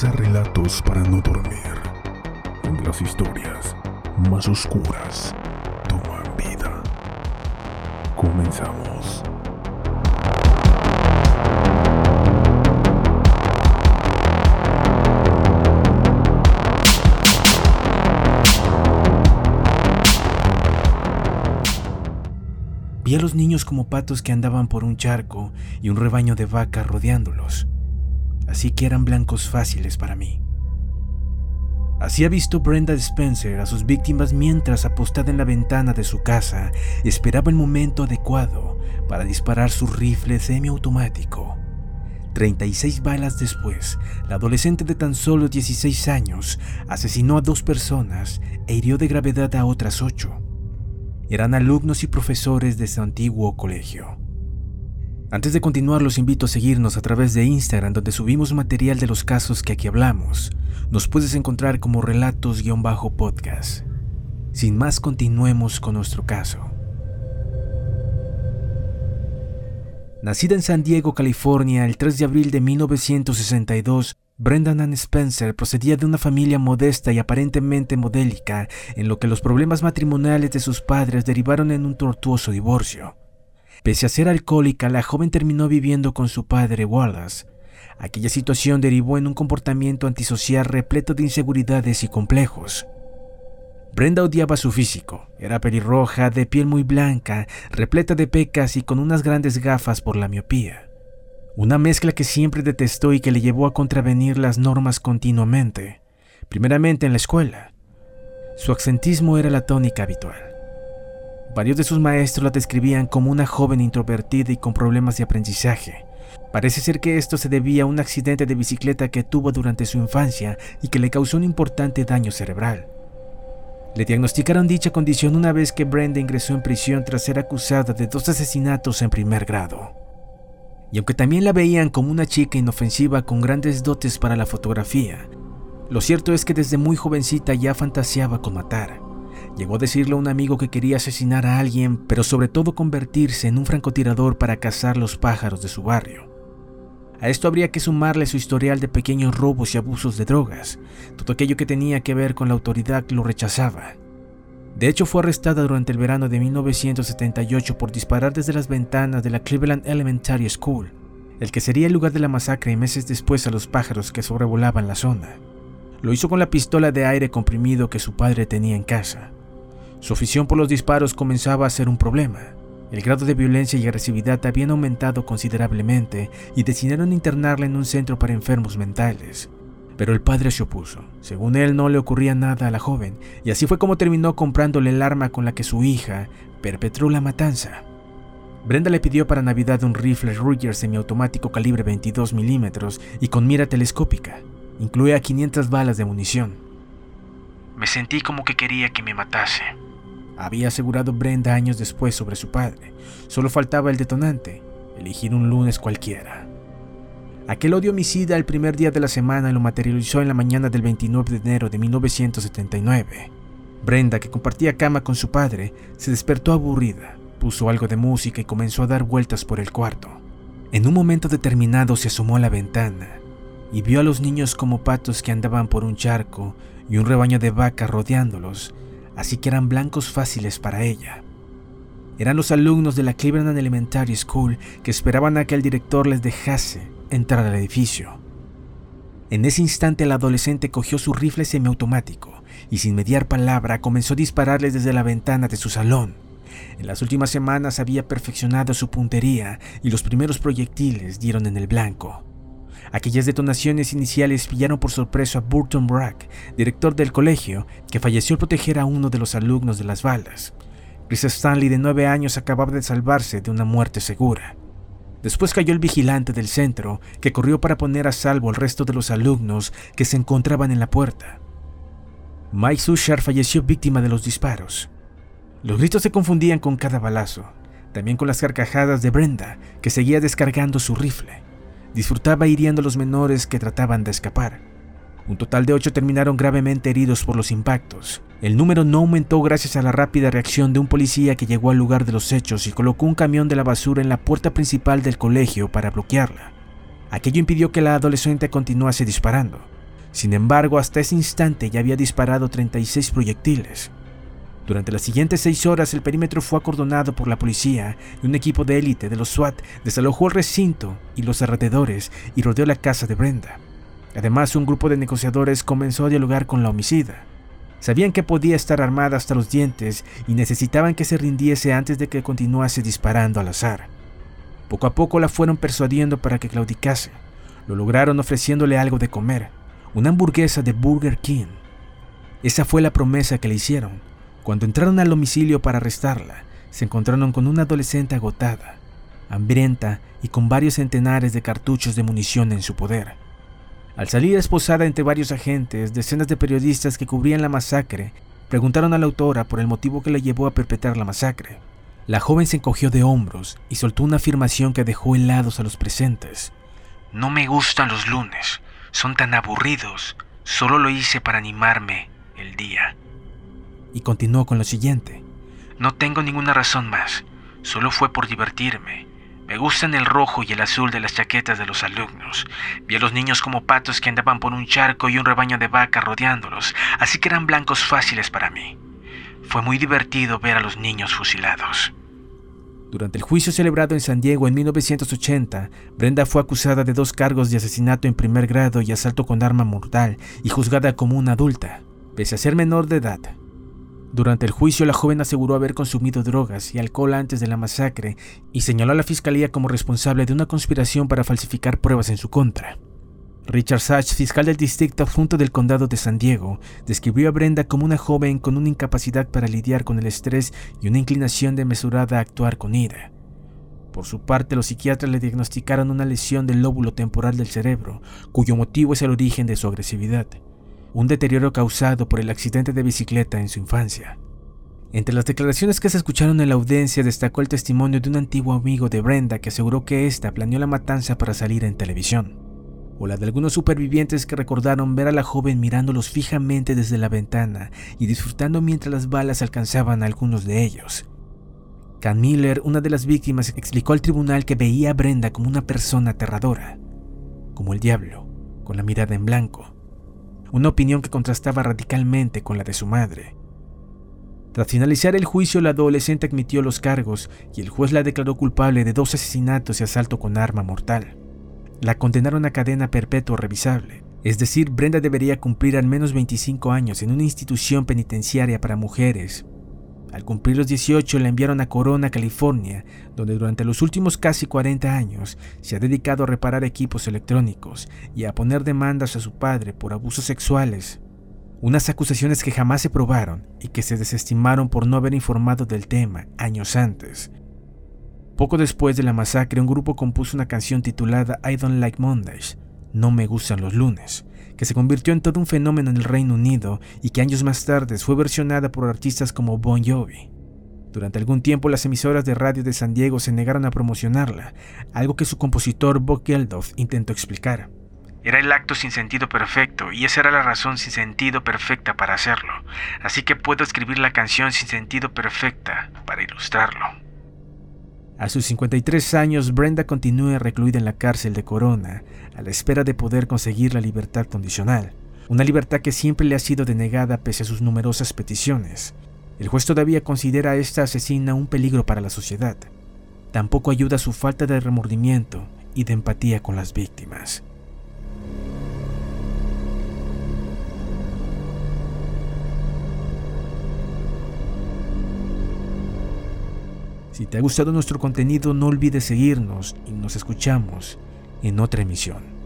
Preparaos para no dormir. En las historias más oscuras toman vida. Comenzamos. Vi a los niños como patos que andaban por un charco y un rebaño de vacas rodeándolos, así que eran blancos fáciles para mí. Así ha visto Brenda Spencer a sus víctimas mientras, apostada en la ventana de su casa, esperaba el momento adecuado para disparar su rifle semiautomático. 36 balas después, la adolescente de tan solo 16 años asesinó a dos personas e hirió de gravedad a otras ocho eran alumnos y profesores de su antiguo colegio. Antes de continuar, los invito a seguirnos a través de Instagram, donde subimos material de los casos que aquí hablamos. Nos puedes encontrar como relatos-podcast. Sin más, continuemos con nuestro caso. Nacida en San Diego, California, el 3 de abril de 1962, Brendan Ann Spencer procedía de una familia modesta y aparentemente modélica, en lo que los problemas matrimoniales de sus padres derivaron en un tortuoso divorcio. Pese a ser alcohólica, la joven terminó viviendo con su padre Wallace. Aquella situación derivó en un comportamiento antisocial repleto de inseguridades y complejos. Brenda odiaba su físico. Era pelirroja, de piel muy blanca, repleta de pecas y con unas grandes gafas por la miopía. Una mezcla que siempre detestó y que le llevó a contravenir las normas continuamente, primeramente en la escuela. Su accentismo era la tónica habitual. Varios de sus maestros la describían como una joven introvertida y con problemas de aprendizaje. Parece ser que esto se debía a un accidente de bicicleta que tuvo durante su infancia y que le causó un importante daño cerebral. Le diagnosticaron dicha condición una vez que Brenda ingresó en prisión tras ser acusada de dos asesinatos en primer grado y aunque también la veían como una chica inofensiva con grandes dotes para la fotografía, lo cierto es que desde muy jovencita ya fantaseaba con matar. Llegó a decirle a un amigo que quería asesinar a alguien, pero sobre todo convertirse en un francotirador para cazar los pájaros de su barrio. A esto habría que sumarle su historial de pequeños robos y abusos de drogas. Todo aquello que tenía que ver con la autoridad lo rechazaba. De hecho, fue arrestada durante el verano de 1978 por disparar desde las ventanas de la Cleveland Elementary School, el que sería el lugar de la masacre y meses después a los pájaros que sobrevolaban la zona. Lo hizo con la pistola de aire comprimido que su padre tenía en casa. Su afición por los disparos comenzaba a ser un problema. El grado de violencia y agresividad habían aumentado considerablemente y decidieron internarla en un centro para enfermos mentales pero el padre se opuso. Según él no le ocurría nada a la joven, y así fue como terminó comprándole el arma con la que su hija perpetró la matanza. Brenda le pidió para Navidad un rifle Ruger semiautomático calibre 22 milímetros y con mira telescópica. Incluía 500 balas de munición. Me sentí como que quería que me matase. Había asegurado Brenda años después sobre su padre. Solo faltaba el detonante, elegir un lunes cualquiera. Aquel odio homicida el primer día de la semana lo materializó en la mañana del 29 de enero de 1979. Brenda, que compartía cama con su padre, se despertó aburrida, puso algo de música y comenzó a dar vueltas por el cuarto. En un momento determinado se asomó a la ventana y vio a los niños como patos que andaban por un charco y un rebaño de vacas rodeándolos, así que eran blancos fáciles para ella. Eran los alumnos de la Cleveland Elementary School que esperaban a que el director les dejase entrar al edificio. En ese instante el adolescente cogió su rifle semiautomático y sin mediar palabra comenzó a dispararles desde la ventana de su salón. En las últimas semanas había perfeccionado su puntería y los primeros proyectiles dieron en el blanco. Aquellas detonaciones iniciales pillaron por sorpresa a Burton Brack, director del colegio, que falleció al proteger a uno de los alumnos de las balas. Chris Stanley, de nueve años, acababa de salvarse de una muerte segura. Después cayó el vigilante del centro, que corrió para poner a salvo al resto de los alumnos que se encontraban en la puerta. Mike Sushar falleció víctima de los disparos. Los gritos se confundían con cada balazo, también con las carcajadas de Brenda, que seguía descargando su rifle. Disfrutaba hiriendo a los menores que trataban de escapar. Un total de ocho terminaron gravemente heridos por los impactos. El número no aumentó gracias a la rápida reacción de un policía que llegó al lugar de los hechos y colocó un camión de la basura en la puerta principal del colegio para bloquearla. Aquello impidió que la adolescente continuase disparando. Sin embargo, hasta ese instante ya había disparado 36 proyectiles. Durante las siguientes seis horas el perímetro fue acordonado por la policía y un equipo de élite de los SWAT desalojó el recinto y los alrededores y rodeó la casa de Brenda. Además, un grupo de negociadores comenzó a dialogar con la homicida. Sabían que podía estar armada hasta los dientes y necesitaban que se rindiese antes de que continuase disparando al azar. Poco a poco la fueron persuadiendo para que claudicase. Lo lograron ofreciéndole algo de comer, una hamburguesa de Burger King. Esa fue la promesa que le hicieron. Cuando entraron al domicilio para arrestarla, se encontraron con una adolescente agotada, hambrienta y con varios centenares de cartuchos de munición en su poder. Al salir esposada entre varios agentes, decenas de periodistas que cubrían la masacre preguntaron a la autora por el motivo que la llevó a perpetrar la masacre. La joven se encogió de hombros y soltó una afirmación que dejó helados a los presentes. No me gustan los lunes, son tan aburridos, solo lo hice para animarme el día y continuó con lo siguiente. No tengo ninguna razón más, solo fue por divertirme. Me gustan el rojo y el azul de las chaquetas de los alumnos. Vi a los niños como patos que andaban por un charco y un rebaño de vacas rodeándolos, así que eran blancos fáciles para mí. Fue muy divertido ver a los niños fusilados. Durante el juicio celebrado en San Diego en 1980, Brenda fue acusada de dos cargos de asesinato en primer grado y asalto con arma mortal y juzgada como una adulta, pese a ser menor de edad. Durante el juicio, la joven aseguró haber consumido drogas y alcohol antes de la masacre y señaló a la fiscalía como responsable de una conspiración para falsificar pruebas en su contra. Richard Sachs, fiscal del distrito adjunto del condado de San Diego, describió a Brenda como una joven con una incapacidad para lidiar con el estrés y una inclinación mesurada a actuar con ira. Por su parte, los psiquiatras le diagnosticaron una lesión del lóbulo temporal del cerebro, cuyo motivo es el origen de su agresividad un deterioro causado por el accidente de bicicleta en su infancia. Entre las declaraciones que se escucharon en la audiencia destacó el testimonio de un antiguo amigo de Brenda que aseguró que ésta planeó la matanza para salir en televisión, o la de algunos supervivientes que recordaron ver a la joven mirándolos fijamente desde la ventana y disfrutando mientras las balas alcanzaban a algunos de ellos. Can Miller, una de las víctimas, explicó al tribunal que veía a Brenda como una persona aterradora, como el diablo, con la mirada en blanco, una opinión que contrastaba radicalmente con la de su madre. Tras finalizar el juicio, la adolescente admitió los cargos y el juez la declaró culpable de dos asesinatos y asalto con arma mortal. La condenaron a cadena perpetua revisable, es decir, Brenda debería cumplir al menos 25 años en una institución penitenciaria para mujeres al cumplir los 18 la enviaron a Corona, California, donde durante los últimos casi 40 años se ha dedicado a reparar equipos electrónicos y a poner demandas a su padre por abusos sexuales. Unas acusaciones que jamás se probaron y que se desestimaron por no haber informado del tema años antes. Poco después de la masacre, un grupo compuso una canción titulada I Don't Like Mondays, No Me Gustan los Lunes, que se convirtió en todo un fenómeno en el Reino Unido y que años más tarde fue versionada por artistas como Bon Jovi. Durante algún tiempo las emisoras de radio de San Diego se negaron a promocionarla, algo que su compositor Bob Geldof intentó explicar. Era el acto sin sentido perfecto y esa era la razón sin sentido perfecta para hacerlo, así que puedo escribir la canción sin sentido perfecta para ilustrarlo. A sus 53 años, Brenda continúa recluida en la cárcel de Corona, a la espera de poder conseguir la libertad condicional, una libertad que siempre le ha sido denegada pese a sus numerosas peticiones. El juez todavía considera a esta asesina un peligro para la sociedad. Tampoco ayuda su falta de remordimiento y de empatía con las víctimas. Si te ha gustado nuestro contenido no olvides seguirnos y nos escuchamos en otra emisión.